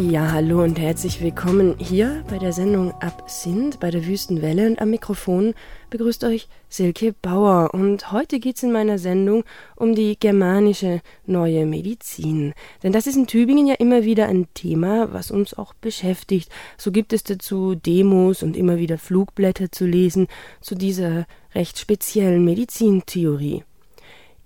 Ja, hallo und herzlich willkommen hier bei der Sendung Absinth bei der Wüstenwelle und am Mikrofon begrüßt euch Silke Bauer und heute geht's in meiner Sendung um die germanische neue Medizin. Denn das ist in Tübingen ja immer wieder ein Thema, was uns auch beschäftigt. So gibt es dazu Demos und immer wieder Flugblätter zu lesen zu dieser recht speziellen Medizintheorie.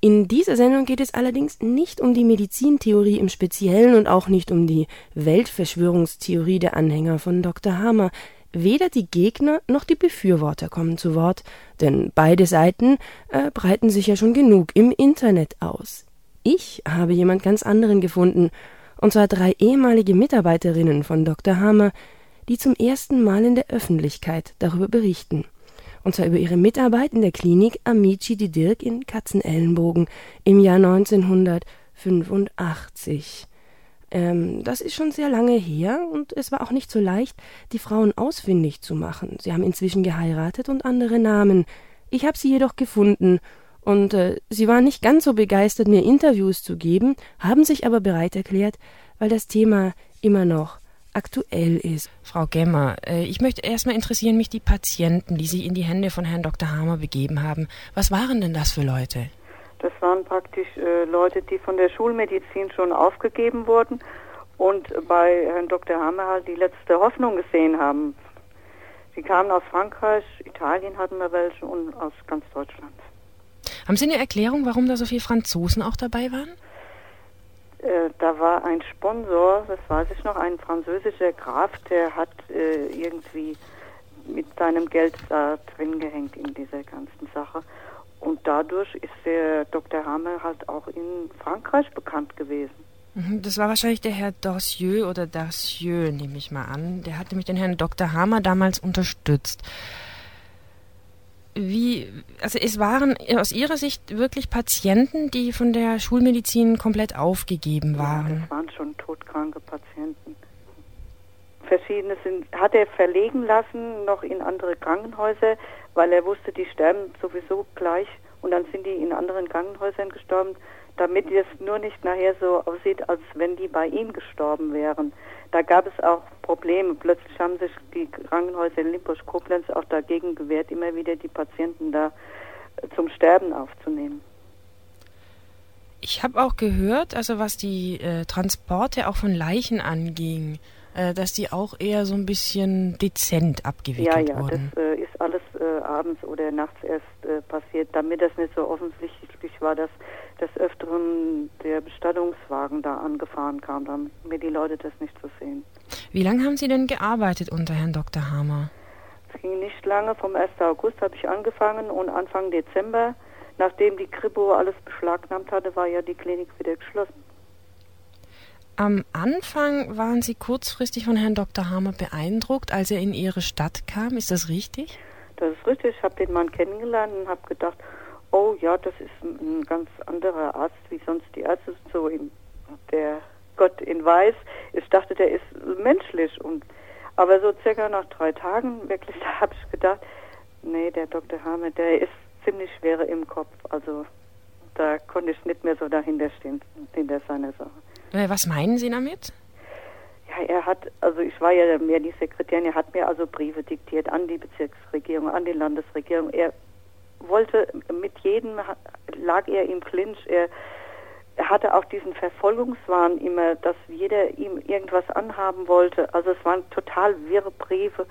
In dieser Sendung geht es allerdings nicht um die Medizintheorie im Speziellen und auch nicht um die Weltverschwörungstheorie der Anhänger von Dr. Hamer. Weder die Gegner noch die Befürworter kommen zu Wort, denn beide Seiten äh, breiten sich ja schon genug im Internet aus. Ich habe jemand ganz anderen gefunden, und zwar drei ehemalige Mitarbeiterinnen von Dr. Hamer, die zum ersten Mal in der Öffentlichkeit darüber berichten und zwar über ihre Mitarbeit in der Klinik Amici di Dirk in Katzenellenbogen im Jahr 1985. Ähm, das ist schon sehr lange her und es war auch nicht so leicht, die Frauen ausfindig zu machen. Sie haben inzwischen geheiratet und andere Namen. Ich habe sie jedoch gefunden und äh, sie waren nicht ganz so begeistert, mir Interviews zu geben, haben sich aber bereit erklärt, weil das Thema immer noch aktuell ist. Frau Gemmer, äh, ich möchte erstmal interessieren mich die Patienten, die sich in die Hände von Herrn Dr. Hamer begeben haben. Was waren denn das für Leute? Das waren praktisch äh, Leute, die von der Schulmedizin schon aufgegeben wurden und bei Herrn Dr. Hamer halt die letzte Hoffnung gesehen haben. Sie kamen aus Frankreich, Italien hatten wir welche und aus ganz Deutschland. Haben Sie eine Erklärung, warum da so viele Franzosen auch dabei waren? Äh, da war ein Sponsor, das weiß ich noch, ein französischer Graf, der hat äh, irgendwie mit seinem Geld da drin gehängt in dieser ganzen Sache. Und dadurch ist der Dr. Hammer halt auch in Frankreich bekannt gewesen. Mhm, das war wahrscheinlich der Herr Dorsieux oder Darcieux, nehme ich mal an. Der hat nämlich den Herrn Dr. Hammer damals unterstützt wie, also es waren aus Ihrer Sicht wirklich Patienten, die von der Schulmedizin komplett aufgegeben waren? Ja, das waren schon todkranke Patienten. Verschiedene sind, hat er verlegen lassen, noch in andere Krankenhäuser, weil er wusste, die sterben sowieso gleich und dann sind die in anderen Krankenhäusern gestorben, damit es nur nicht nachher so aussieht, als wenn die bei ihm gestorben wären da gab es auch Probleme. Plötzlich haben sich die Krankenhäuser in Limburg-Koblenz auch dagegen gewehrt, immer wieder die Patienten da äh, zum Sterben aufzunehmen. Ich habe auch gehört, also was die äh, Transporte auch von Leichen anging, äh, dass die auch eher so ein bisschen dezent abgewickelt wurden. Ja, ja, wurden. das äh, ist alles äh, abends oder nachts erst äh, passiert, damit das nicht so offensichtlich war, dass des Öfteren der Bestattungswagen da angefahren kam, damit mir die Leute das nicht so sehen. Wie lange haben Sie denn gearbeitet unter Herrn Dr. Hamer? Es ging nicht lange, vom 1. August habe ich angefangen und Anfang Dezember, nachdem die Kripo alles beschlagnahmt hatte, war ja die Klinik wieder geschlossen. Am Anfang waren Sie kurzfristig von Herrn Dr. Hamer beeindruckt, als er in Ihre Stadt kam. Ist das richtig? Das ist richtig. Ich habe den Mann kennengelernt und habe gedacht, oh ja, das ist ein ganz anderer Arzt wie sonst die Ärzte, so in der Gott in Weiß. Ich dachte, der ist menschlich und aber so circa nach drei Tagen wirklich, da habe ich gedacht, nee, der Dr. Hame, der ist ziemlich schwer im Kopf. Also da konnte ich nicht mehr so dahinter stehen, hinter seiner Sache. Äh, was meinen Sie damit? Ja, er hat, also ich war ja mehr die Sekretärin, er hat mir also Briefe diktiert an die Bezirksregierung, an die Landesregierung. Er wollte mit jedem, lag er im Clinch. Er, er hatte auch diesen Verfolgungswahn immer, dass jeder ihm irgendwas anhaben wollte. Also es waren total wirre Briefe.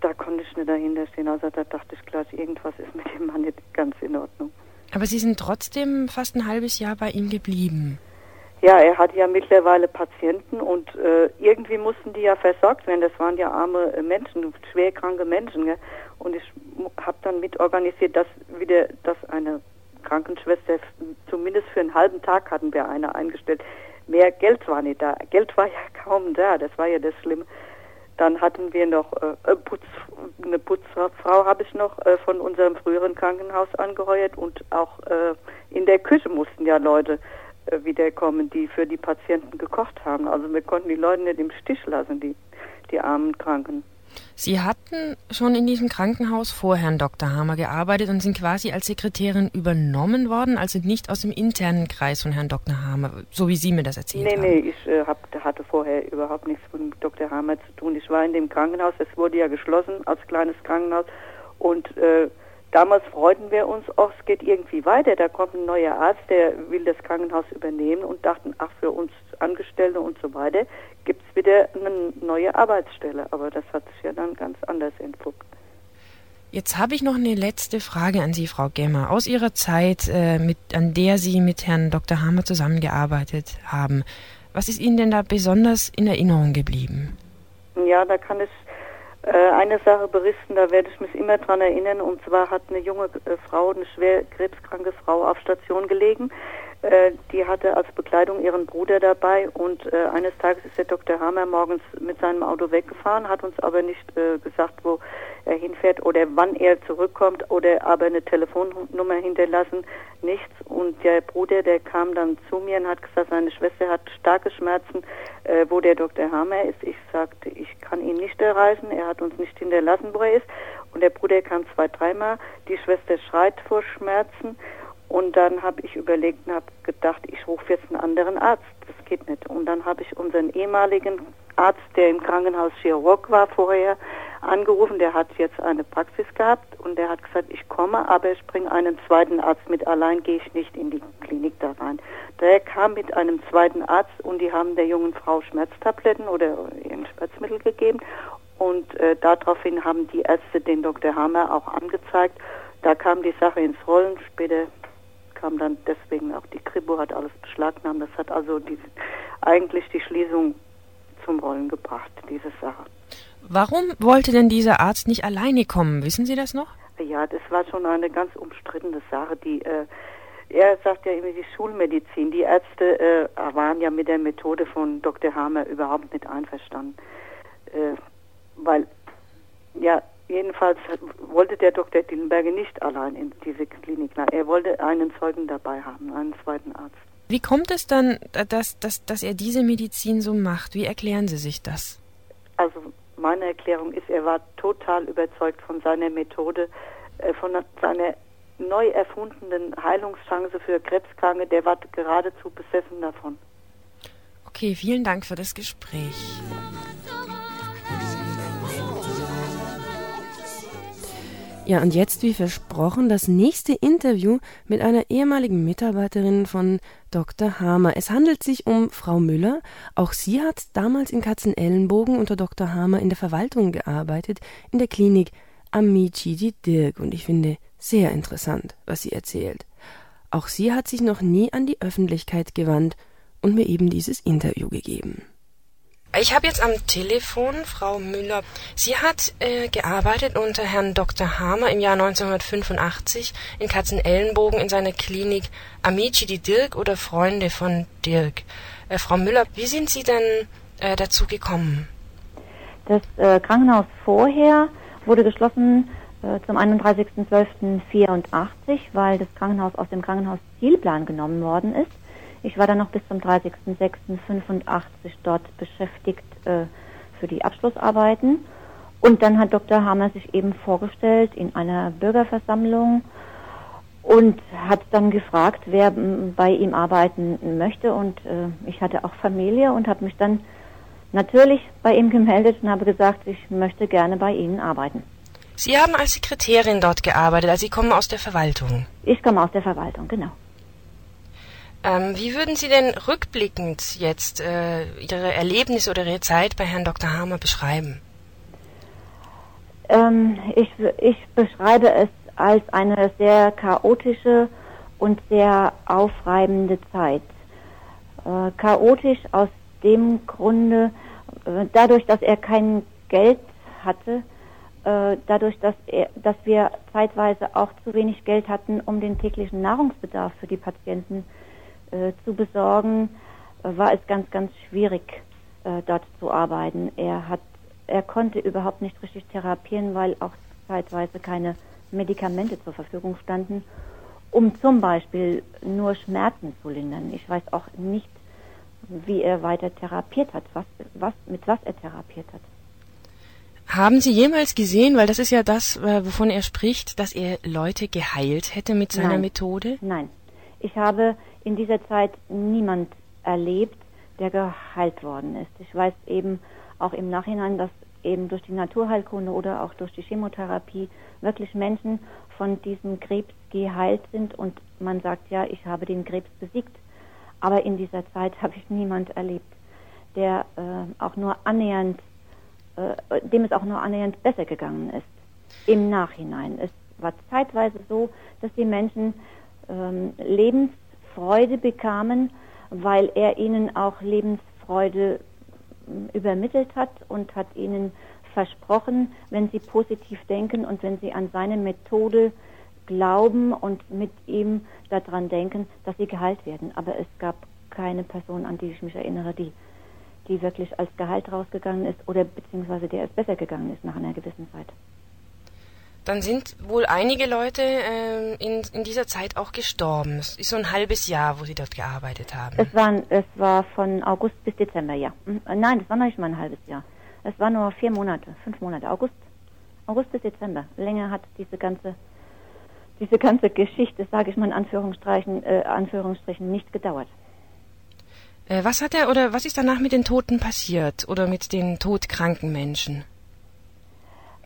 Da konnte ich nicht dahinter stehen. Also da dachte ich gleich, irgendwas ist mit dem Mann nicht ganz in Ordnung. Aber Sie sind trotzdem fast ein halbes Jahr bei ihm geblieben. Ja, er hat ja mittlerweile Patienten und äh, irgendwie mussten die ja versorgt werden. Das waren ja arme äh, Menschen, schwerkranke Menschen. Gell? Und ich habe dann mitorganisiert, dass wieder, dass eine Krankenschwester, zumindest für einen halben Tag hatten wir eine eingestellt. Mehr Geld war nicht da. Geld war ja kaum da. Das war ja das Schlimme. Dann hatten wir noch äh, Putz, eine Putzfrau habe ich noch äh, von unserem früheren Krankenhaus angeheuert und auch äh, in der Küche mussten ja Leute äh, wiederkommen, die für die Patienten gekocht haben. Also wir konnten die Leute nicht im Stich lassen, die, die armen Kranken. Sie hatten schon in diesem Krankenhaus vor Herrn Dr. Hamer gearbeitet und sind quasi als Sekretärin übernommen worden, also nicht aus dem internen Kreis von Herrn Dr. Hamer, so wie Sie mir das erzählt nee, haben. Nee, nee, ich äh, hab, hatte vorher überhaupt nichts mit Dr. Hamer zu tun. Ich war in dem Krankenhaus, es wurde ja geschlossen als kleines Krankenhaus und äh, damals freuten wir uns, auch es geht irgendwie weiter, da kommt ein neuer Arzt, der will das Krankenhaus übernehmen und dachten, ach, für uns Angestellte und so weiter gibt es wieder eine neue Arbeitsstelle. Aber das hat sich ja dann ganz anders entpuppt. Jetzt habe ich noch eine letzte Frage an Sie, Frau Gemmer. Aus Ihrer Zeit, äh, mit, an der Sie mit Herrn Dr. Hammer zusammengearbeitet haben, was ist Ihnen denn da besonders in Erinnerung geblieben? Ja, da kann ich eine Sache berichten, da werde ich mich immer dran erinnern. Und zwar hat eine junge äh, Frau, eine schwer krebskranke Frau auf Station gelegen. Äh, die hatte als Bekleidung ihren Bruder dabei und äh, eines Tages ist der Dr. Hammer morgens mit seinem Auto weggefahren, hat uns aber nicht äh, gesagt, wo er hinfährt oder wann er zurückkommt oder aber eine Telefonnummer hinterlassen, nichts. Und der Bruder, der kam dann zu mir und hat gesagt, seine Schwester hat starke Schmerzen, äh, wo der Dr. Hammer ist. Ich sagte, ich kann ihn nicht erreichen, er hat uns nicht hinterlassen, wo er ist. Und der Bruder kam zwei, dreimal, die Schwester schreit vor Schmerzen und dann habe ich überlegt und habe gedacht, ich rufe jetzt einen anderen Arzt. Das geht nicht. Und dann habe ich unseren ehemaligen Arzt, der im Krankenhaus Chirurg war vorher, angerufen. Der hat jetzt eine Praxis gehabt und der hat gesagt, ich komme, aber ich bringe einen zweiten Arzt mit. Allein gehe ich nicht in die Klinik da rein. Der kam mit einem zweiten Arzt und die haben der jungen Frau Schmerztabletten oder Schmerzmittel gegeben. Und äh, daraufhin haben die Ärzte den Dr. Hammer auch angezeigt. Da kam die Sache ins Rollen. Später kam dann deswegen auch die Kripo hat alles beschlagnahmt. Das hat also die, eigentlich die Schließung zum Rollen gebracht, diese Sache. Warum wollte denn dieser Arzt nicht alleine kommen? Wissen Sie das noch? Ja, das war schon eine ganz umstrittene Sache. Die, äh, er sagt ja immer die Schulmedizin. Die Ärzte äh, waren ja mit der Methode von Dr. Hamer überhaupt nicht einverstanden. Äh, weil, ja, Jedenfalls wollte der Dr. Dillenberger nicht allein in diese Klinik. Er wollte einen Zeugen dabei haben, einen zweiten Arzt. Wie kommt es dann, dass, dass, dass er diese Medizin so macht? Wie erklären Sie sich das? Also meine Erklärung ist, er war total überzeugt von seiner Methode, äh, von seiner neu erfundenen Heilungschance für Krebskranke. Der war geradezu besessen davon. Okay, vielen Dank für das Gespräch. Ja, und jetzt, wie versprochen, das nächste Interview mit einer ehemaligen Mitarbeiterin von Dr. Hamer. Es handelt sich um Frau Müller. Auch sie hat damals in Katzenellenbogen unter Dr. Hamer in der Verwaltung gearbeitet, in der Klinik Amici di Dirk. Und ich finde sehr interessant, was sie erzählt. Auch sie hat sich noch nie an die Öffentlichkeit gewandt und mir eben dieses Interview gegeben. Ich habe jetzt am Telefon Frau Müller. Sie hat äh, gearbeitet unter Herrn Dr. Hamer im Jahr 1985 in Katzenellenbogen in seiner Klinik Amici di Dirk oder Freunde von Dirk. Äh, Frau Müller, wie sind Sie denn äh, dazu gekommen? Das äh, Krankenhaus vorher wurde geschlossen äh, zum 31.12.84, weil das Krankenhaus aus dem Krankenhauszielplan genommen worden ist. Ich war dann noch bis zum 30.06.85 dort beschäftigt äh, für die Abschlussarbeiten. Und dann hat Dr. Hammer sich eben vorgestellt in einer Bürgerversammlung und hat dann gefragt, wer bei ihm arbeiten möchte. Und äh, ich hatte auch Familie und habe mich dann natürlich bei ihm gemeldet und habe gesagt, ich möchte gerne bei Ihnen arbeiten. Sie haben als Sekretärin dort gearbeitet, also Sie kommen aus der Verwaltung. Ich komme aus der Verwaltung, genau. Ähm, wie würden Sie denn rückblickend jetzt äh, Ihre Erlebnisse oder Ihre Zeit bei Herrn Dr. Hamer beschreiben? Ähm, ich, ich beschreibe es als eine sehr chaotische und sehr aufreibende Zeit. Äh, chaotisch aus dem Grunde, äh, dadurch, dass er kein Geld hatte, äh, dadurch, dass, er, dass wir zeitweise auch zu wenig Geld hatten, um den täglichen Nahrungsbedarf für die Patienten äh, äh, zu besorgen, äh, war es ganz, ganz schwierig, äh, dort zu arbeiten. Er hat, er konnte überhaupt nicht richtig therapieren, weil auch zeitweise keine Medikamente zur Verfügung standen, um zum Beispiel nur Schmerzen zu lindern. Ich weiß auch nicht, wie er weiter therapiert hat, was, was, mit was er therapiert hat. Haben Sie jemals gesehen, weil das ist ja das, äh, wovon er spricht, dass er Leute geheilt hätte mit seiner Nein. Methode? Nein. Ich habe in dieser Zeit niemand erlebt, der geheilt worden ist. Ich weiß eben auch im Nachhinein, dass eben durch die Naturheilkunde oder auch durch die Chemotherapie wirklich Menschen von diesem Krebs geheilt sind und man sagt ja, ich habe den Krebs besiegt. Aber in dieser Zeit habe ich niemand erlebt, der äh, auch nur annähernd, äh, dem es auch nur annähernd besser gegangen ist. Im Nachhinein. Es war zeitweise so, dass die Menschen ähm, Lebensfreude bekamen, weil er ihnen auch Lebensfreude äh, übermittelt hat und hat ihnen versprochen, wenn sie positiv denken und wenn sie an seine Methode glauben und mit ihm daran denken, dass sie geheilt werden. Aber es gab keine Person, an die ich mich erinnere, die, die wirklich als geheilt rausgegangen ist oder beziehungsweise der es besser gegangen ist nach einer gewissen Zeit. Dann sind wohl einige Leute ähm, in, in dieser Zeit auch gestorben. Es ist so ein halbes Jahr, wo Sie dort gearbeitet haben. Es, waren, es war von August bis Dezember, ja. Hm, äh, Nein, das war noch nicht mal ein halbes Jahr. Es war nur vier Monate, fünf Monate. August, August bis Dezember. Länger hat diese ganze, diese ganze Geschichte, sage ich mal in Anführungsstrichen, äh, Anführungsstrichen, nicht gedauert. Äh, was hat er oder was ist danach mit den Toten passiert oder mit den todkranken Menschen?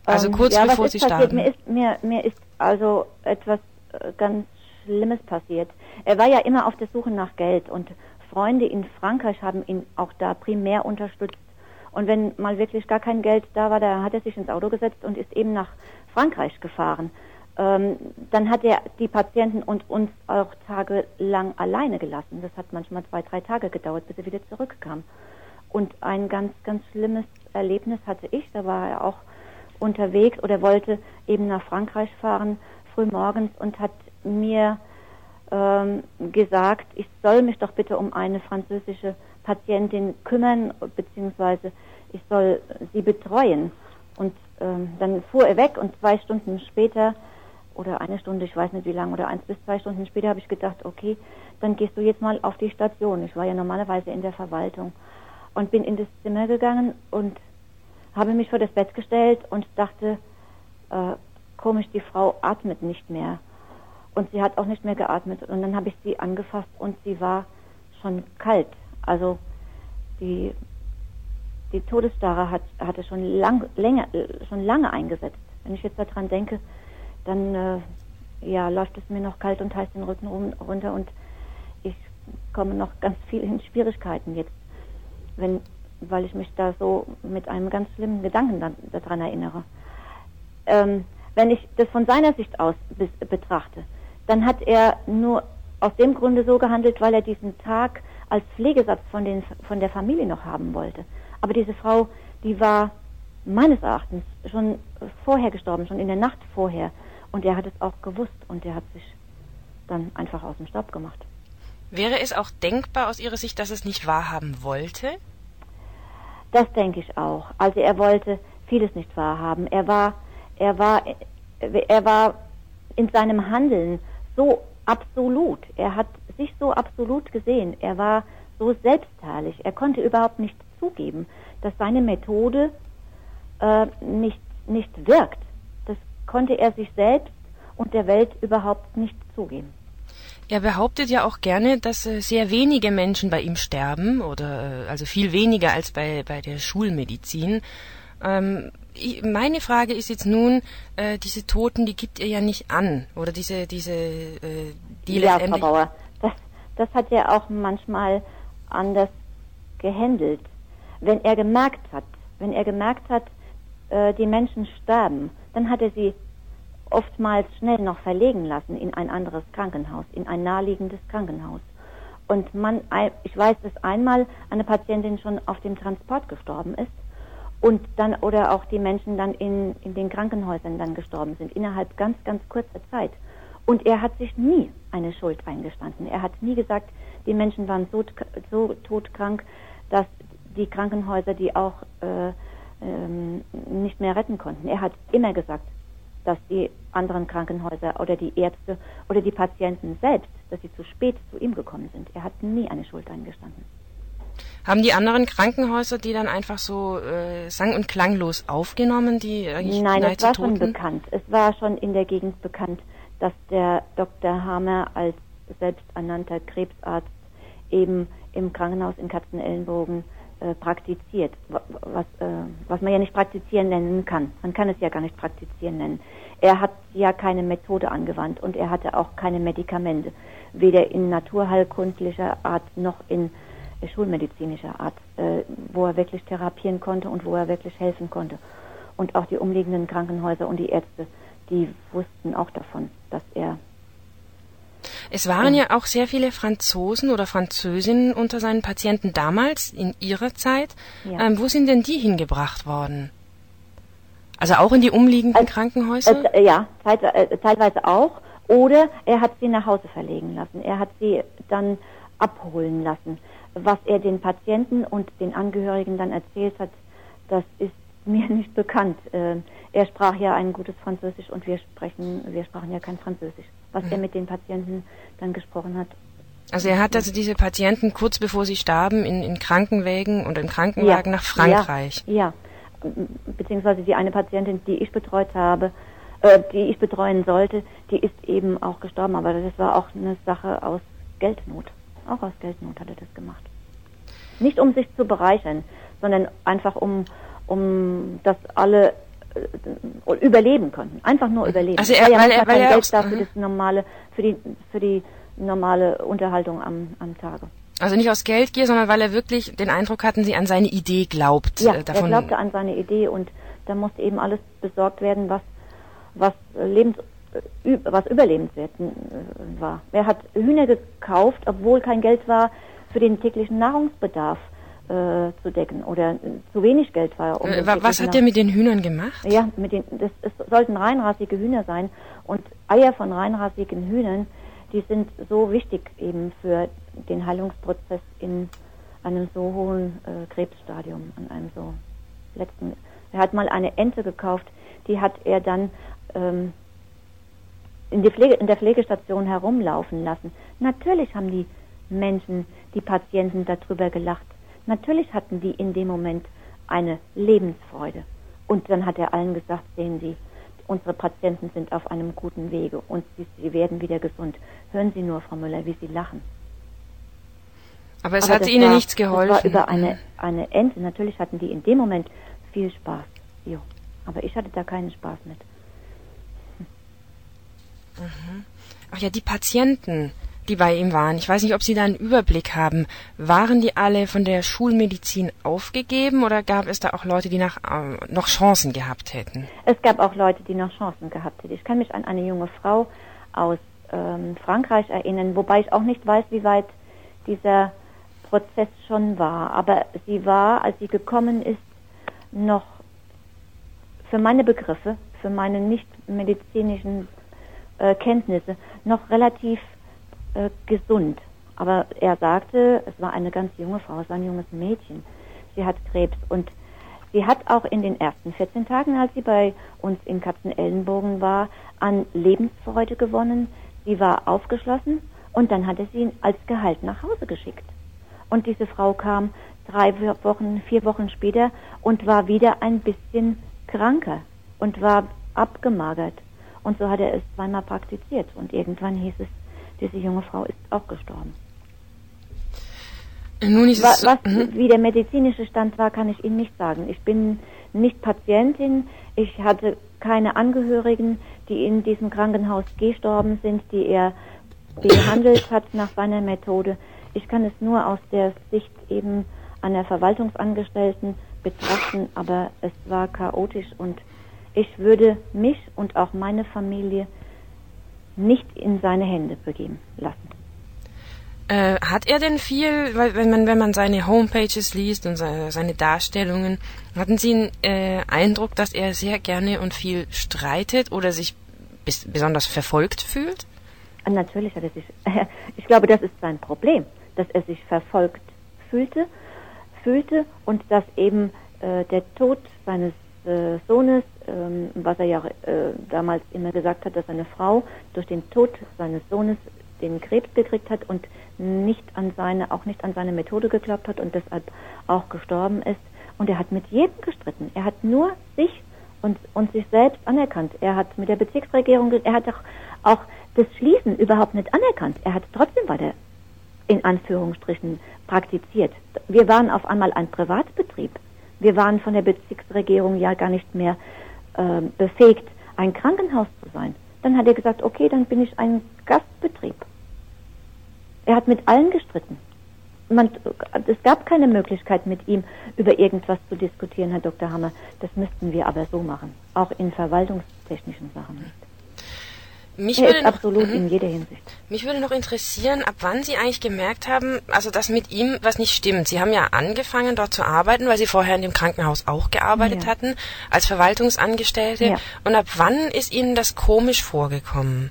Also Ähm, kurz ja, bevor was Sie starben. Mir ist, mir, mir ist also etwas äh, ganz Schlimmes passiert. Er war ja immer auf der Suche nach Geld und Freunde in Frankreich haben ihn auch da primär unterstützt. Und wenn mal wirklich gar kein Geld da war, da hat er sich ins Auto gesetzt und ist eben nach Frankreich gefahren. Ähm, dann hat er die Patienten und uns auch tagelang alleine gelassen. Das hat manchmal zwei, drei Tage gedauert, bis er wieder zurückkam. Und ein ganz, ganz schlimmes Erlebnis hatte ich. Da war er auch unterwegs oder wollte eben nach Frankreich fahren, früh morgens und hat mir ähm, gesagt, ich soll mich doch bitte um eine französische Patientin kümmern, beziehungsweise ich soll sie betreuen. Und ähm, dann fuhr er weg und zwei Stunden später oder eine Stunde, ich weiß nicht wie lange, oder eins bis zwei Stunden später habe ich gedacht, okay, dann gehst du jetzt mal auf die Station. Ich war ja normalerweise in der Verwaltung und bin in das Zimmer gegangen und habe mich vor das Bett gestellt und dachte, äh, komisch, die Frau atmet nicht mehr. Und sie hat auch nicht mehr geatmet. Und dann habe ich sie angefasst und sie war schon kalt. Also die, die Todesstarre hat, hatte schon, lang, länger, schon lange eingesetzt. Wenn ich jetzt daran denke, dann äh, ja, läuft es mir noch kalt und heiß den Rücken rum, runter und ich komme noch ganz viel in Schwierigkeiten jetzt, wenn, weil ich mich da so mit einem ganz schlimmen Gedanken dann, daran erinnere. Ähm, wenn ich das von seiner Sicht aus bis, betrachte, dann hat er nur aus dem Grunde so gehandelt, weil er diesen Tag als Pflegesatz von, den, von der Familie noch haben wollte. Aber diese Frau, die war meines Erachtens schon vorher gestorben, schon in der Nacht vorher. Und er hat es auch gewusst und er hat sich dann einfach aus dem Staub gemacht. Wäre es auch denkbar aus Ihrer Sicht, dass es nicht wahrhaben wollte? Das denke ich auch. Also er wollte vieles nicht wahrhaben. Er war, er war, er war in seinem Handeln so absolut. Er hat sich so absolut gesehen. Er war so selbstherrlich. Er konnte überhaupt nicht zugeben, dass seine Methode äh, nicht, nicht wirkt. Das konnte er sich selbst und der Welt überhaupt nicht zugeben. Er behauptet ja auch gerne, dass äh, sehr wenige Menschen bei ihm sterben, oder äh, also viel weniger als bei, bei der Schulmedizin. Ähm, meine Frage ist jetzt nun, äh, diese Toten, die gibt er ja nicht an, oder diese, diese, äh, die ja, Frau. Bauer, das, das hat er auch manchmal anders gehandelt. Wenn er gemerkt hat, wenn er gemerkt hat, äh, die Menschen sterben, dann hat er sie oftmals schnell noch verlegen lassen in ein anderes Krankenhaus, in ein naheliegendes Krankenhaus. Und man, ich weiß, dass einmal eine Patientin schon auf dem Transport gestorben ist und dann oder auch die Menschen dann in, in den Krankenhäusern dann gestorben sind innerhalb ganz ganz kurzer Zeit. Und er hat sich nie eine Schuld eingestanden. Er hat nie gesagt, die Menschen waren so, so todkrank, dass die Krankenhäuser die auch äh, ähm, nicht mehr retten konnten. Er hat immer gesagt, dass die anderen Krankenhäuser oder die Ärzte oder die Patienten selbst, dass sie zu spät zu ihm gekommen sind. Er hat nie eine Schuld eingestanden. Haben die anderen Krankenhäuser die dann einfach so äh, sang- und klanglos aufgenommen, die eigentlich Nein, es war schon bekannt. Es war schon in der Gegend bekannt, dass der Dr. Hammer als selbsternannter Krebsarzt eben im Krankenhaus in Katzenellenbogen äh, praktiziert, was, äh, was man ja nicht praktizieren nennen kann. Man kann es ja gar nicht praktizieren nennen. Er hat ja keine Methode angewandt und er hatte auch keine Medikamente, weder in naturheilkundlicher Art noch in äh, schulmedizinischer Art, äh, wo er wirklich therapieren konnte und wo er wirklich helfen konnte. Und auch die umliegenden Krankenhäuser und die Ärzte, die wussten auch davon, dass er es waren ja auch sehr viele Franzosen oder Französinnen unter seinen Patienten damals, in ihrer Zeit. Ja. Ähm, wo sind denn die hingebracht worden? Also auch in die umliegenden also, Krankenhäuser? Äh, ja, äh, teilweise auch. Oder er hat sie nach Hause verlegen lassen. Er hat sie dann abholen lassen. Was er den Patienten und den Angehörigen dann erzählt hat, das ist mir nicht bekannt. Äh, er sprach ja ein gutes Französisch und wir sprechen, wir sprachen ja kein Französisch. Was mhm. er mit den Patienten dann gesprochen hat. Also er hat also diese Patienten kurz bevor sie starben in, in Krankenwägen und im Krankenwagen ja. nach Frankreich. Ja, ja, beziehungsweise die eine Patientin, die ich betreut habe, äh, die ich betreuen sollte, die ist eben auch gestorben. Aber das war auch eine Sache aus Geldnot. Auch aus Geldnot hat er das gemacht. Nicht um sich zu bereichern, sondern einfach um, um dass alle äh, überleben konnten. Einfach nur überleben. Also er, weil, er, weil er Geld dafür das normale, für die, für die normale Unterhaltung am, am Tage. Also nicht aus Geldgier, sondern weil er wirklich den Eindruck hatten, sie an seine Idee glaubt. Ja, äh, davon er glaubte an seine Idee und da musste eben alles besorgt werden, was was Lebens äh, was überlebenswert war. Er hat Hühner gekauft, obwohl kein Geld war für den täglichen Nahrungsbedarf äh, zu decken oder äh, zu wenig Geld war. Um äh, was hat er mit den Hühnern gemacht? Ja, mit den das, es sollten reinrassige Hühner sein und Eier von reinrassigen Hühnern, die sind so wichtig eben für den Heilungsprozess in einem so hohen äh, Krebsstadium, an einem so letzten. Er hat mal eine Ente gekauft, die hat er dann ähm, in, die Pflege, in der Pflegestation herumlaufen lassen. Natürlich haben die Menschen, die Patienten darüber gelacht. Natürlich hatten die in dem Moment eine Lebensfreude. Und dann hat er allen gesagt, sehen Sie, unsere Patienten sind auf einem guten Wege und sie, sie werden wieder gesund. Hören Sie nur, Frau Müller, wie Sie lachen. Aber es Aber hat Ihnen war, nichts geholfen. Das war über eine, eine Ente. Natürlich hatten die in dem Moment viel Spaß. Jo. Aber ich hatte da keinen Spaß mit. Mhm. Ach ja, die Patienten die bei ihm waren. Ich weiß nicht, ob Sie da einen Überblick haben. Waren die alle von der Schulmedizin aufgegeben oder gab es da auch Leute, die nach, äh, noch Chancen gehabt hätten? Es gab auch Leute, die noch Chancen gehabt hätten. Ich kann mich an eine junge Frau aus ähm, Frankreich erinnern, wobei ich auch nicht weiß, wie weit dieser Prozess schon war. Aber sie war, als sie gekommen ist, noch für meine Begriffe, für meine nicht medizinischen äh, Kenntnisse, noch relativ äh, gesund. Aber er sagte, es war eine ganz junge Frau, es war ein junges Mädchen. Sie hat Krebs und sie hat auch in den ersten 14 Tagen, als sie bei uns in Katzenellenbogen war, an Lebensfreude gewonnen. Sie war aufgeschlossen und dann hat er sie als Gehalt nach Hause geschickt. Und diese Frau kam drei Wochen, vier Wochen später und war wieder ein bisschen kranker und war abgemagert. Und so hat er es zweimal praktiziert. Und irgendwann hieß es, diese junge Frau ist auch gestorben. Nun ist was, was mhm. wie der medizinische Stand war, kann ich Ihnen nicht sagen. Ich bin nicht Patientin. Ich hatte keine Angehörigen, die in diesem Krankenhaus gestorben sind, die er behandelt hat nach seiner Methode. Ich kann es nur aus der Sicht eben einer Verwaltungsangestellten betrachten, aber es war chaotisch und ich würde mich und auch meine Familie nicht in seine Hände begeben lassen. Äh, hat er denn viel, weil wenn man wenn man seine Homepages liest und seine, seine Darstellungen, hatten Sie einen äh, Eindruck, dass er sehr gerne und viel streitet oder sich bis, besonders verfolgt fühlt? Ah, natürlich hat er sich. Ich glaube, das ist sein Problem, dass er sich verfolgt fühlte, fühlte und dass eben äh, der Tod seines äh, Sohnes, ähm, was er ja äh, damals immer gesagt hat, dass seine Frau durch den Tod seines Sohnes den Krebs gekriegt hat und nicht an seine, auch nicht an seine Methode geglaubt hat und deshalb auch gestorben ist. Und er hat mit jedem gestritten. Er hat nur sich und, und sich selbst anerkannt. Er hat mit der Bezirksregierung, er hat auch, auch das Schließen überhaupt nicht anerkannt. Er hat trotzdem weiter in Anführungsstrichen praktiziert. Wir waren auf einmal ein Privatbetrieb. Wir waren von der Bezirksregierung ja gar nicht mehr äh, befähigt, ein Krankenhaus zu sein. Dann hat er gesagt, okay, dann bin ich ein Gastbetrieb. Er hat mit allen gestritten. Man, es gab keine Möglichkeit, mit ihm über irgendwas zu diskutieren, Herr Dr. Hammer. Das müssten wir aber so machen. Auch in verwaltungstechnischen Sachen. Mich würde noch, absolut in mhm. jeder Hinsicht. Mich würde noch interessieren, ab wann Sie eigentlich gemerkt haben, also dass mit ihm was nicht stimmt. Sie haben ja angefangen, dort zu arbeiten, weil Sie vorher in dem Krankenhaus auch gearbeitet ja. hatten, als Verwaltungsangestellte. Ja. Und ab wann ist Ihnen das komisch vorgekommen?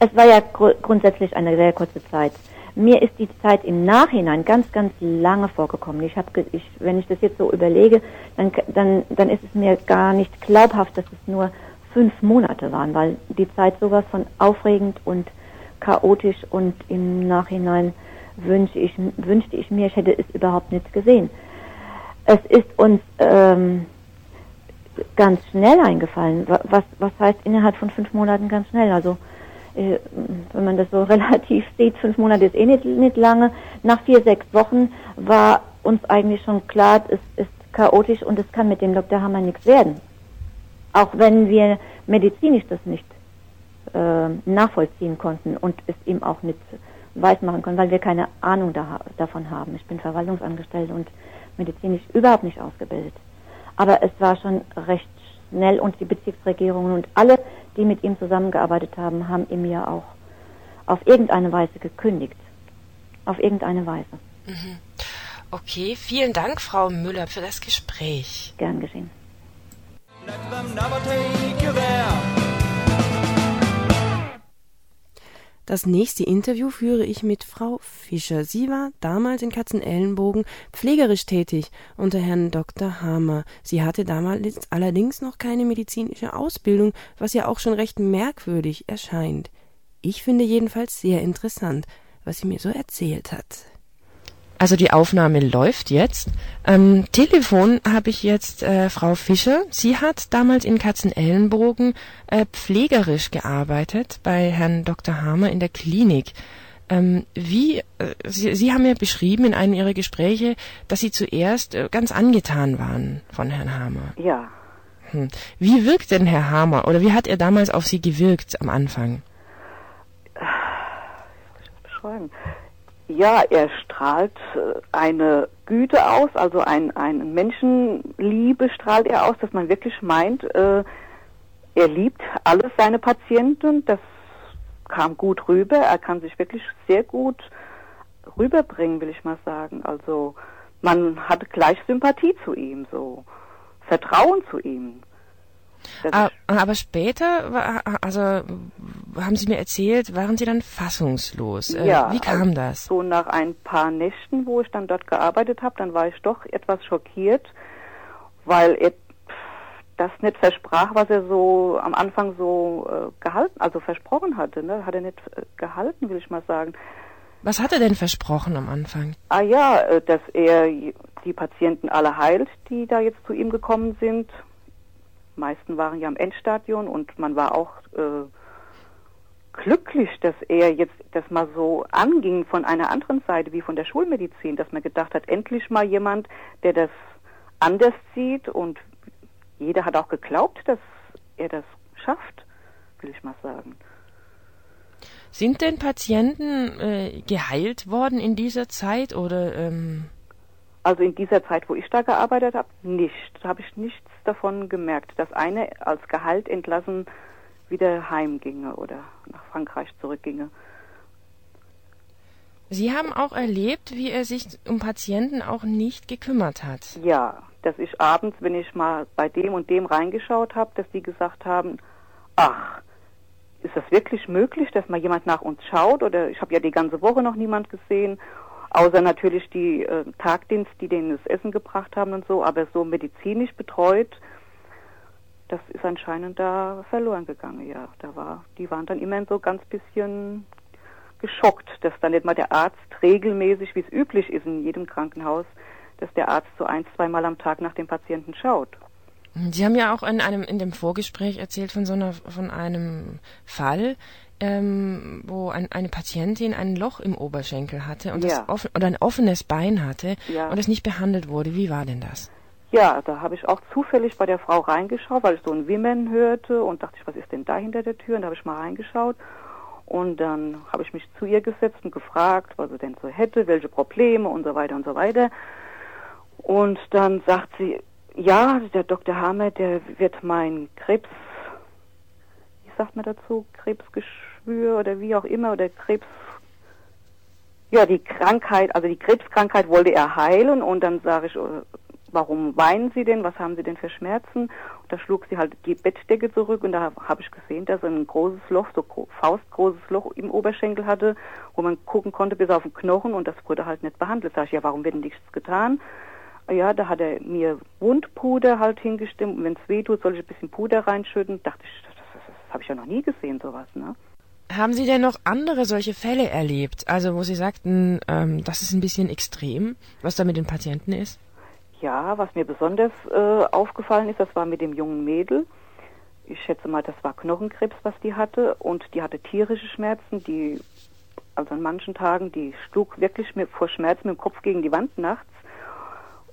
Es war ja gr grundsätzlich eine sehr kurze Zeit. Mir ist die Zeit im Nachhinein ganz, ganz lange vorgekommen. Ich habe, ich, wenn ich das jetzt so überlege, dann, dann, dann ist es mir gar nicht glaubhaft, dass es nur fünf Monate waren, weil die Zeit sowas von aufregend und chaotisch und im Nachhinein wünschte ich, wünschte ich mir, ich hätte es überhaupt nicht gesehen. Es ist uns ähm, ganz schnell eingefallen. Was, was heißt innerhalb von fünf Monaten ganz schnell? Also äh, wenn man das so relativ sieht, fünf Monate ist eh nicht, nicht lange. Nach vier, sechs Wochen war uns eigentlich schon klar, es ist chaotisch und es kann mit dem Dr. Hammer nichts werden. Auch wenn wir medizinisch das nicht äh, nachvollziehen konnten und es ihm auch nicht weismachen konnten, weil wir keine Ahnung da, davon haben. Ich bin Verwaltungsangestellte und medizinisch überhaupt nicht ausgebildet. Aber es war schon recht schnell und die Bezirksregierungen und alle, die mit ihm zusammengearbeitet haben, haben ihm ja auch auf irgendeine Weise gekündigt. Auf irgendeine Weise. Mhm. Okay, vielen Dank, Frau Müller, für das Gespräch. Gern geschehen. Das nächste Interview führe ich mit Frau Fischer. Sie war damals in Katzenellenbogen pflegerisch tätig unter Herrn Dr. Hamer. Sie hatte damals allerdings noch keine medizinische Ausbildung, was ja auch schon recht merkwürdig erscheint. Ich finde jedenfalls sehr interessant, was sie mir so erzählt hat. Also die Aufnahme läuft jetzt. Am Telefon habe ich jetzt äh, Frau Fischer. Sie hat damals in Katzenellenbogen äh, pflegerisch gearbeitet bei Herrn Dr. Hamer in der Klinik. Ähm, wie äh, Sie, Sie haben ja beschrieben in einem Ihrer Gespräche, dass Sie zuerst äh, ganz angetan waren von Herrn Hamer. Ja. Hm. Wie wirkt denn Herr Hamer oder wie hat er damals auf Sie gewirkt am Anfang? Ich beschreiben? Ja, er strahlt äh, eine Güte aus, also ein, ein Menschenliebe strahlt er aus, dass man wirklich meint, äh, er liebt alles seine Patienten. Das kam gut rüber. Er kann sich wirklich sehr gut rüberbringen, will ich mal sagen. Also man hat gleich Sympathie zu ihm, so Vertrauen zu ihm. Ah, aber später, also haben Sie mir erzählt, waren Sie dann fassungslos. Äh, ja, Wie kam also das? So nach ein paar Nächten, wo ich dann dort gearbeitet habe, dann war ich doch etwas schockiert, weil er das nicht versprach, was er so am Anfang so äh, gehalten, also versprochen hatte. Ne? Hat er nicht äh, gehalten, will ich mal sagen. Was hat er denn versprochen am Anfang? Ah ja, dass er die Patienten alle heilt, die da jetzt zu ihm gekommen sind meisten waren ja im Endstadion und man war auch äh, glücklich, dass er jetzt das mal so anging von einer anderen Seite wie von der Schulmedizin, dass man gedacht hat, endlich mal jemand, der das anders sieht und jeder hat auch geglaubt, dass er das schafft, will ich mal sagen. Sind denn Patienten äh, geheilt worden in dieser Zeit oder? Ähm also in dieser Zeit, wo ich da gearbeitet habe, nicht. Da habe ich nichts davon gemerkt, dass eine als Gehalt entlassen wieder heimginge oder nach Frankreich zurückginge. Sie haben auch erlebt, wie er sich um Patienten auch nicht gekümmert hat. Ja, dass ich abends, wenn ich mal bei dem und dem reingeschaut habe, dass die gesagt haben, ach, ist das wirklich möglich, dass mal jemand nach uns schaut? Oder ich habe ja die ganze Woche noch niemand gesehen außer natürlich die äh, Tagdienst, die denen das Essen gebracht haben und so, aber so medizinisch betreut, das ist anscheinend da verloren gegangen, ja. Da war, die waren dann immer so ganz bisschen geschockt, dass dann nicht mal der Arzt regelmäßig, wie es üblich ist in jedem Krankenhaus, dass der Arzt so ein, zweimal am Tag nach dem Patienten schaut. Sie haben ja auch in einem in dem Vorgespräch erzählt von so einer von einem Fall, ähm, wo ein, eine Patientin ein Loch im Oberschenkel hatte und Ja. das offen, oder ein offenes Bein hatte Ja. und das nicht behandelt wurde. Wie war denn das? Ja, da habe ich auch zufällig bei der Frau reingeschaut, weil ich so ein Wimmern hörte und dachte ich, was ist denn da hinter der Tür? Und da habe ich mal reingeschaut und dann habe ich mich zu ihr gesetzt und gefragt, was sie denn so hätte, welche Probleme und so weiter und so weiter. Und dann sagt sie, ja, der Dr. Hammer, der wird mein Krebs, wie sagt man dazu, Krebsgeschwür oder wie auch immer, oder Krebs, ja, die Krankheit, also die Krebskrankheit wollte er heilen und dann sage ich, äh, warum weinen Sie denn? Was haben Sie denn für Schmerzen? Und da schlug sie halt die Bettdecke zurück und da habe ich gesehen, dass er ein großes Loch, so gro- faustgroßes Loch im Oberschenkel hatte, wo man gucken konnte bis auf den Knochen und das wurde halt nicht behandelt. Sag ich, ja, warum wird denn nichts getan? Ja, da hat er mir Wundpuder halt hingestimmt und wenn es weh tut, soll ich ein bisschen Puder reinschütten. Dachte ich, das, das, das habe ich ja noch nie gesehen, sowas, ne? Haben Sie denn noch andere solche Fälle erlebt? Also wo Sie sagten, ähm, das ist ein bisschen extrem, was da mit den Patienten ist? Ja, was mir besonders äh, aufgefallen ist, das war mit dem jungen Mädel. Ich schätze mal, das war Knochenkrebs, was die hatte. Und die hatte tierische Schmerzen, die, also an manchen Tagen, die schlug wirklich mit, vor Schmerzen mit dem Kopf gegen die Wand nachts.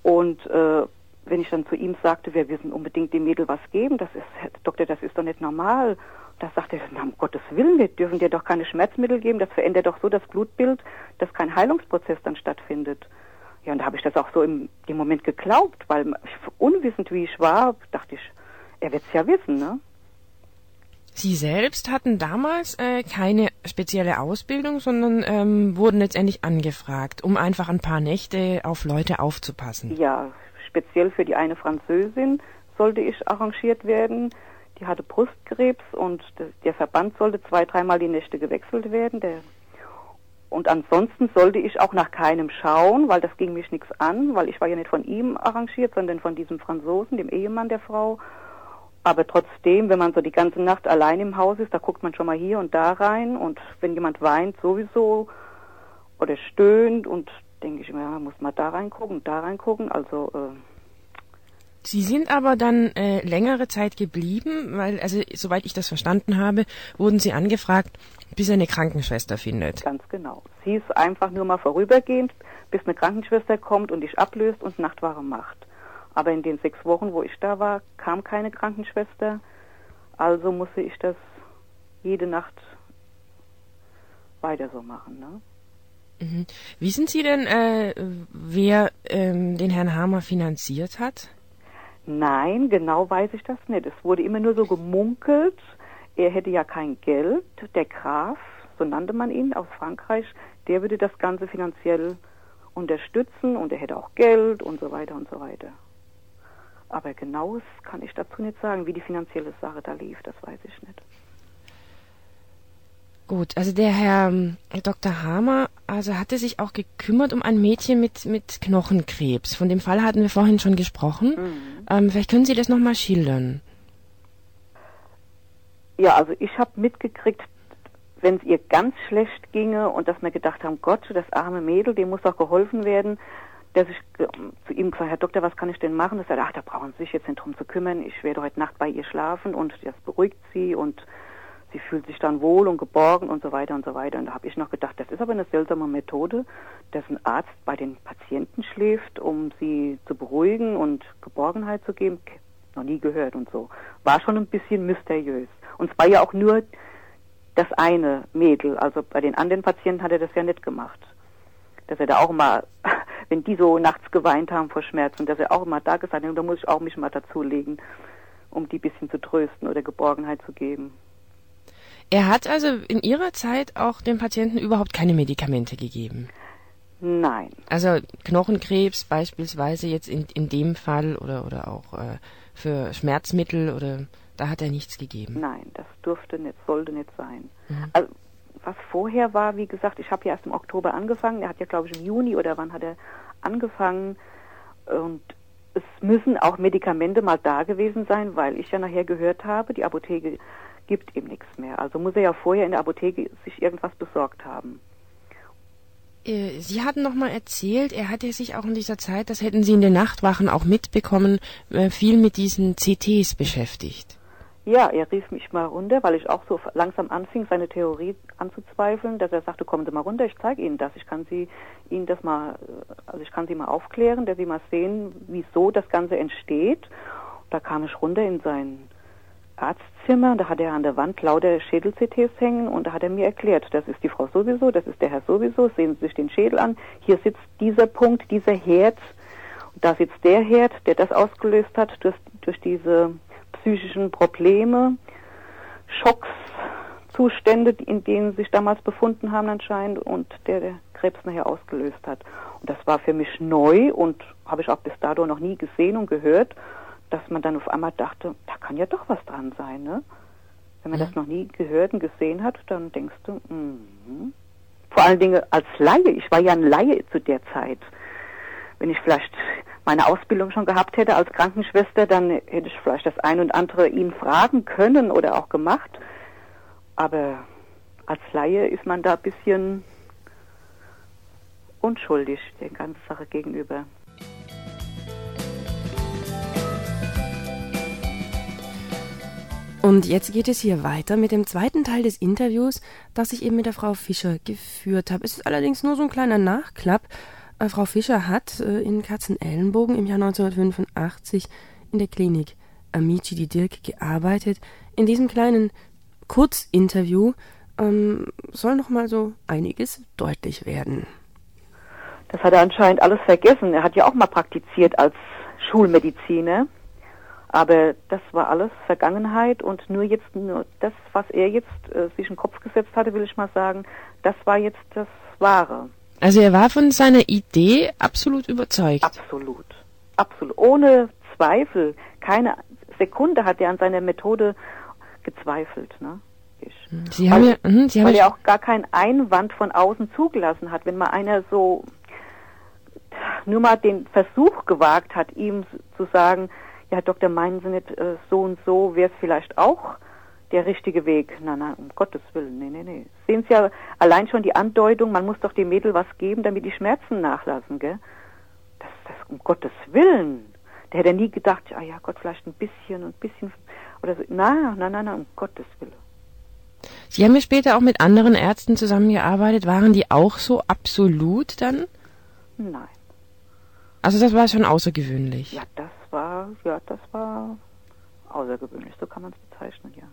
Und äh, wenn ich dann zu ihm sagte, wir müssen unbedingt dem Mädel was geben, das ist, Herr Doktor, das ist doch nicht normal. Da sagte er, na, um Gottes Willen, wir dürfen dir doch keine Schmerzmittel geben, das verändert doch so das Blutbild, dass kein Heilungsprozess dann stattfindet. Ja, und da habe ich das auch so im dem Moment geglaubt, weil unwissend wie ich war, dachte ich, er wird's ja wissen, ne? Sie selbst hatten damals äh, keine spezielle Ausbildung, sondern ähm, wurden letztendlich angefragt, um einfach ein paar Nächte auf Leute aufzupassen. Ja, speziell für die eine Französin sollte ich arrangiert werden. Die hatte Brustkrebs und der- Verband sollte zwei, dreimal die Nächte gewechselt werden. Der und ansonsten sollte ich auch nach keinem schauen, weil das ging mich nichts an, weil ich war ja nicht von ihm arrangiert, sondern von diesem Franzosen, dem Ehemann der Frau. Aber trotzdem, wenn man so die ganze Nacht allein im Haus ist, da guckt man schon mal hier und da rein und wenn jemand weint sowieso oder stöhnt und denke ich mir, ja, muss man da reingucken, da reingucken. Also äh, Sie sind aber dann äh, längere Zeit geblieben, weil, also soweit ich das verstanden habe, wurden Sie angefragt, bis er eine Krankenschwester findet. ganz genau. Sie ist einfach nur mal vorübergehend, bis eine Krankenschwester kommt und dich ablöst und Nachtwache macht. Aber in den sechs Wochen, wo ich da war, kam keine Krankenschwester. Also musste ich das jede Nacht weiter so machen. Ne? Mhm. Wissen Sie denn, äh, wer ähm, den Herrn Hamer finanziert hat? Nein, genau weiß ich das nicht. Es wurde immer nur so gemunkelt, er hätte ja kein Geld. Der Graf, so nannte man ihn aus Frankreich, der würde das Ganze finanziell unterstützen und er hätte auch Geld und so weiter und so weiter. Aber genaues kann ich dazu nicht sagen, wie die finanzielle Sache da lief, das weiß ich nicht. Gut, also der Herr ähm, Dr. Hamer, also hatte sich auch gekümmert um ein Mädchen mit, mit Knochenkrebs. Von dem Fall hatten wir vorhin schon gesprochen. Ähm, vielleicht können Sie das nochmal schildern. Ja, also ich habe mitgekriegt, wenn es ihr ganz schlecht ginge und dass wir gedacht haben, Gott, das arme Mädel, dem muss doch geholfen werden, dass ich ge- zu ihm gesagt Herr Doktor, was kann ich denn machen? Er sagt, ach, da brauchen Sie sich jetzt nicht drum zu kümmern, ich werde heute Nacht bei ihr schlafen und das beruhigt sie und sie fühlt sich dann wohl und geborgen und so weiter und so weiter. Und da habe ich noch gedacht, das ist aber eine seltsame Methode, dass ein Arzt bei den Patienten schläft, um sie zu beruhigen und Geborgenheit zu geben. Noch nie gehört und so. War schon ein bisschen mysteriös. Und es war ja auch nur das eine Mädel. Also bei den anderen Patienten hat er das ja nicht gemacht. Dass er da auch mal, wenn die so nachts geweint haben vor Schmerzen, dass er auch immer da gesagt hat, da muss ich auch mich mal dazulegen, um die bisschen zu trösten oder Geborgenheit zu geben. Er hat also in Ihrer Zeit auch den Patienten überhaupt keine Medikamente gegeben. Nein, Also Knochenkrebs beispielsweise jetzt in, in dem Fall oder, oder auch äh, für Schmerzmittel oder da hat er nichts gegeben. nein, das durfte nicht, sollte nicht sein. Mhm. Also, was vorher war, wie gesagt, ich habe ja erst im Oktober angefangen, er hat ja glaube ich im Juni oder wann hat er angefangen und es müssen auch Medikamente mal da gewesen sein, weil ich ja nachher gehört habe, die Apotheke gibt ihm nichts mehr. Also muss er ja vorher in der Apotheke sich irgendwas besorgt haben. Äh, Sie hatten noch mal erzählt, er hatte sich auch in dieser Zeit, das hätten Sie in den Nachtwachen auch mitbekommen, äh, viel mit diesen CTs beschäftigt. Ja, er rief mich mal runter, weil ich auch so langsam anfing, seine Theorie anzuzweifeln, dass er sagte, kommen Sie mal runter, ich zeige Ihnen das. Ich kann Sie Ihnen das mal, äh, also ich kann Sie mal aufklären, dass Sie mal sehen, wieso das Ganze entsteht. Da kam ich runter in sein Arztzimmer, da hat er an der Wand lauter Schädel-CTs hängen und da hat er mir erklärt, das ist die Frau sowieso, das ist der Herr sowieso, sehen Sie sich den Schädel an, hier sitzt dieser Punkt, dieser Herd, da sitzt der Herd, der das ausgelöst hat durch, durch diese psychischen Probleme, Schocks, Zustände, in denen sich damals befunden haben anscheinend und der, der Krebs nachher ausgelöst hat. Und das war für mich neu und habe ich auch bis dato noch nie gesehen und gehört, dass man dann auf einmal dachte, da kann ja doch was dran sein, ne? Wenn man mhm. das noch nie gehört und gesehen hat, dann denkst du, mm, vor allen Dingen als Laie, ich war ja ein Laie zu der Zeit. Wenn ich vielleicht meine Ausbildung schon gehabt hätte als Krankenschwester, dann hätte ich vielleicht das ein und andere ihn fragen können oder auch gemacht. Aber als Laie ist man da ein bisschen unschuldig der ganzen Sache gegenüber. Und jetzt geht es hier weiter mit dem zweiten Teil des Interviews, das ich eben mit der Frau Fischer geführt habe. Es ist allerdings nur so ein kleiner Nachklapp, äh, Frau Fischer hat äh, in Katzenellenbogen im Jahr 1985 in der Klinik Amici di Dirk gearbeitet. In diesem kleinen Kurzinterview ähm, soll noch mal so einiges deutlich werden. Das hat er anscheinend alles vergessen. Er hat ja auch mal praktiziert als Schulmediziner. Aber das war alles Vergangenheit und nur jetzt, nur das, was er jetzt äh, sich in den Kopf gesetzt hatte, will ich mal sagen, das war jetzt das Wahre. Also er war von seiner Idee absolut überzeugt. Absolut. Absolut. Ohne Zweifel. Keine Sekunde hat er an seiner Methode gezweifelt. Ne? Ich. Sie weil, haben ja, mh, Sie haben weil er auch gar keinen Einwand von außen zugelassen hat. Wenn mal einer so nur mal den Versuch gewagt hat, ihm zu sagen, ja Doktor, meinen Sie nicht äh, so und so, wäre es vielleicht auch der richtige Weg. Nein, nein, um Gottes Willen, nee, nee, nee. Sehen Sie ja allein schon die Andeutung, man muss doch dem Mädel was geben, damit die Schmerzen nachlassen, gell? Das, das, um Gottes Willen. Der hätte nie gedacht, ah ja Gott, vielleicht ein bisschen, ein bisschen, oder so. Nein, nein, nein, nein, um Gottes Willen. Sie haben ja später auch mit anderen Ärzten zusammengearbeitet. Waren die auch so absolut dann? Nein. Also das war schon außergewöhnlich. Ja, das war, ja, das war außergewöhnlich, so kann man es bezeichnen, ja.